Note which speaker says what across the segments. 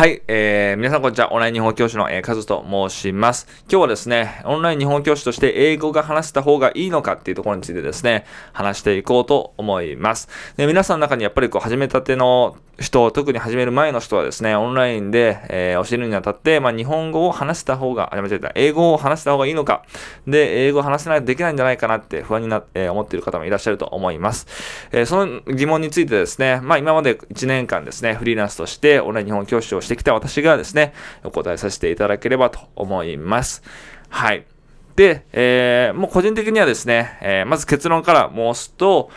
Speaker 1: はい、えー、皆さんこんにちは。オンライン日本教師の、えー、カズと申します。今日はですね、オンライン日本教師として英語が話せた方がいいのかっていうところについてですね、話していこうと思います。で皆さんの中にやっぱりこう始めたての人、特に始める前の人はですね、オンラインで、えー、教えるにあたって、まあ、日本語を話した方が、あ、間違えた、英語を話した方がいいのか、で、英語を話せないとできないんじゃないかなって不安にな、えー、思っている方もいらっしゃると思います。えー、その疑問についてですね、まあ、今まで1年間ですね、フリーランスとしてオンライン日本教師をしてきた私がですね、お答えさせていただければと思います。はい。で、えー、もう個人的にはですね、えー、まず結論から申すと、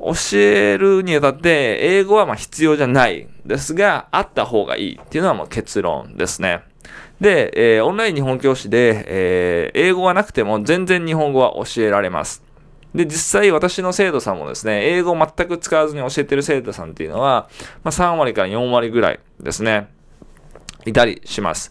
Speaker 1: 教えるにあたって英語はま必要じゃないですが、あった方がいいっていうのはもう結論ですね。で、えー、オンライン日本教師で、えー、英語がなくても全然日本語は教えられます。で、実際私の生徒さんもですね、英語を全く使わずに教えてる生徒さんっていうのは、まあ、3割から4割ぐらいですね、いたりします。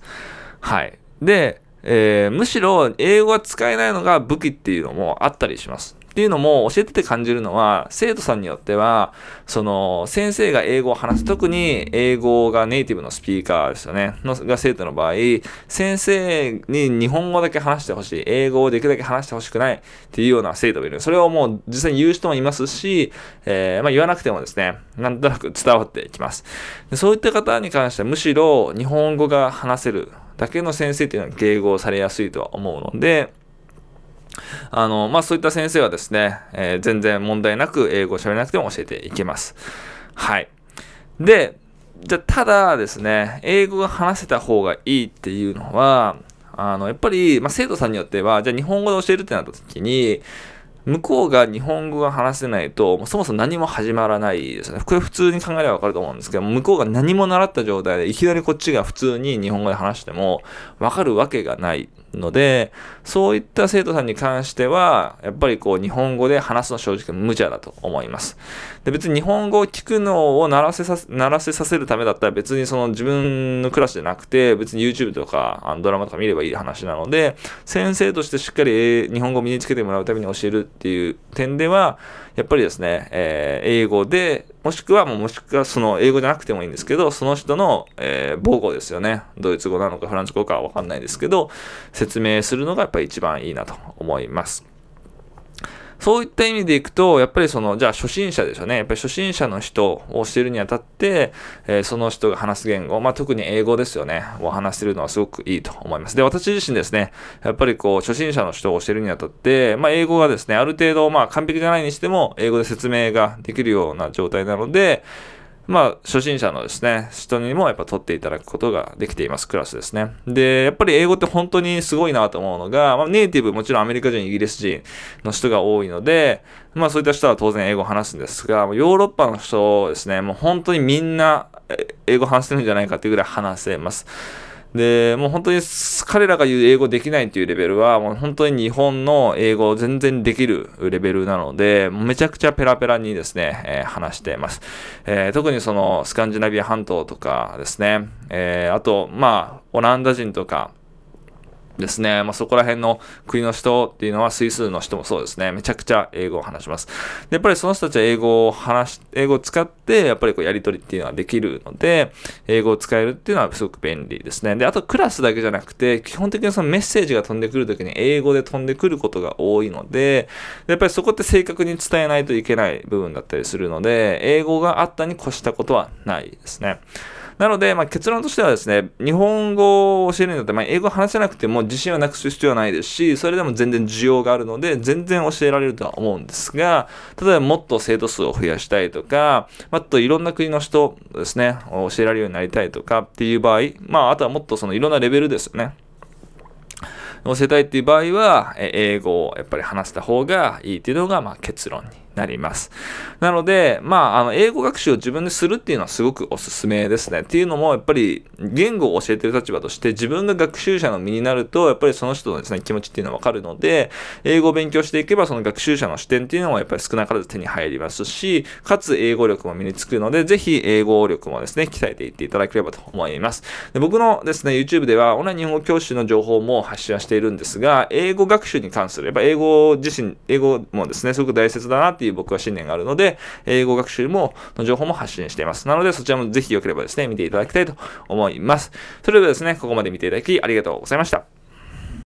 Speaker 1: はい。で、えー、むしろ英語が使えないのが武器っていうのもあったりします。っていうのも教えてて感じるのは、生徒さんによっては、その、先生が英語を話す、特に英語がネイティブのスピーカーですよね、のが生徒の場合、先生に日本語だけ話してほしい、英語をできるだけ話してほしくないっていうような生徒がいる。それをもう実際に言う人もいますし、えー、まあ言わなくてもですね、なんとなく伝わってきます。でそういった方に関してはむしろ日本語が話せるだけの先生っていうのは迎合されやすいとは思うので、あの、まあ、そういった先生はですね、えー、全然問題なく英語を喋らなくても教えていけます。はい。で、じゃただですね、英語が話せた方がいいっていうのは、あの、やっぱり、まあ、生徒さんによっては、じゃあ日本語で教えるってなった時に、向こうが日本語が話せないと、そもそも何も始まらないですね。これ普通に考えればわかると思うんですけど、向こうが何も習った状態で、いきなりこっちが普通に日本語で話しても、わかるわけがないので、そういった生徒さんに関しては、やっぱりこう日本語で話すのは正直無茶だと思います。で別に日本語を聞くのを鳴らせさせ、鳴らせさせるためだったら別にその自分のクラスじゃなくて、別に YouTube とかあのドラマとか見ればいい話なので、先生としてしっかり日本語を身につけてもらうために教えるっていう点では、やっぱりですね、えー、英語で、もしくはもうもしくはその英語じゃなくてもいいんですけど、その人の、えー、母語ですよね。ドイツ語なのかフランス語かはわかんないですけど、説明するのがやっぱり一番いいなと思います。そういった意味でいくと、やっぱりその、じゃあ初心者ですよね。やっぱり初心者の人を教えるにあたって、えー、その人が話す言語、まあ特に英語ですよね。を話せるのはすごくいいと思います。で、私自身ですね、やっぱりこう、初心者の人を教えるにあたって、まあ英語がですね、ある程度、まあ完璧じゃないにしても、英語で説明ができるような状態なので、まあ、初心者のですね、人にもやっぱ取っていただくことができています、クラスですね。で、やっぱり英語って本当にすごいなと思うのが、まあ、ネイティブ、もちろんアメリカ人、イギリス人の人が多いので、まあそういった人は当然英語を話すんですが、ヨーロッパの人ですね、もう本当にみんな英語話せるんじゃないかっていうぐらい話せます。で、もう本当に彼らが言う英語できないっていうレベルは、もう本当に日本の英語を全然できるレベルなので、めちゃくちゃペラペラにですね、えー、話してます。えー、特にそのスカンジナビア半島とかですね、えー、あと、まあ、オランダ人とか、ですね。まあ、そこら辺の国の人っていうのは、スイスの人もそうですね。めちゃくちゃ英語を話します。で、やっぱりその人たちは英語を話し、英語を使って、やっぱりこうやり取りっていうのはできるので、英語を使えるっていうのはすごく便利ですね。で、あとクラスだけじゃなくて、基本的にそのメッセージが飛んでくるときに英語で飛んでくることが多いので、やっぱりそこって正確に伝えないといけない部分だったりするので、英語があったに越したことはないですね。なので、まあ、結論としてはですね、日本語を教えるによって、まあ、英語話せなくても自信はなくす必要はないですし、それでも全然需要があるので、全然教えられるとは思うんですが、例えばもっと生徒数を増やしたいとか、もっといろんな国の人ですね、教えられるようになりたいとかっていう場合、まあ、あとはもっとそのいろんなレベルですよね。教えたいっていう場合は、英語をやっぱり話した方がいいっていうのが、まあ、結論になります。なので、まあ、あの、英語学習を自分でするっていうのはすごくおすすめですね。っていうのも、やっぱり、言語を教えてる立場として、自分が学習者の身になると、やっぱりその人のですね、気持ちっていうのはわかるので、英語を勉強していけば、その学習者の視点っていうのはやっぱり少なからず手に入りますし、かつ英語力も身につくので、ぜひ英語力もですね、鍛えていっていただければと思います。で僕のですね、YouTube では、オンライン日本語教師の情報も発信はしているんですが、英語学習に関する、やっぱ英語自身、英語もですね、すごく大切だなっていういう僕は信念があるので、英語学習も、の情報も発信しています。なので、そちらもぜひよければですね、見ていただきたいと思います。それではですね、ここまで見ていただきありがとうございました。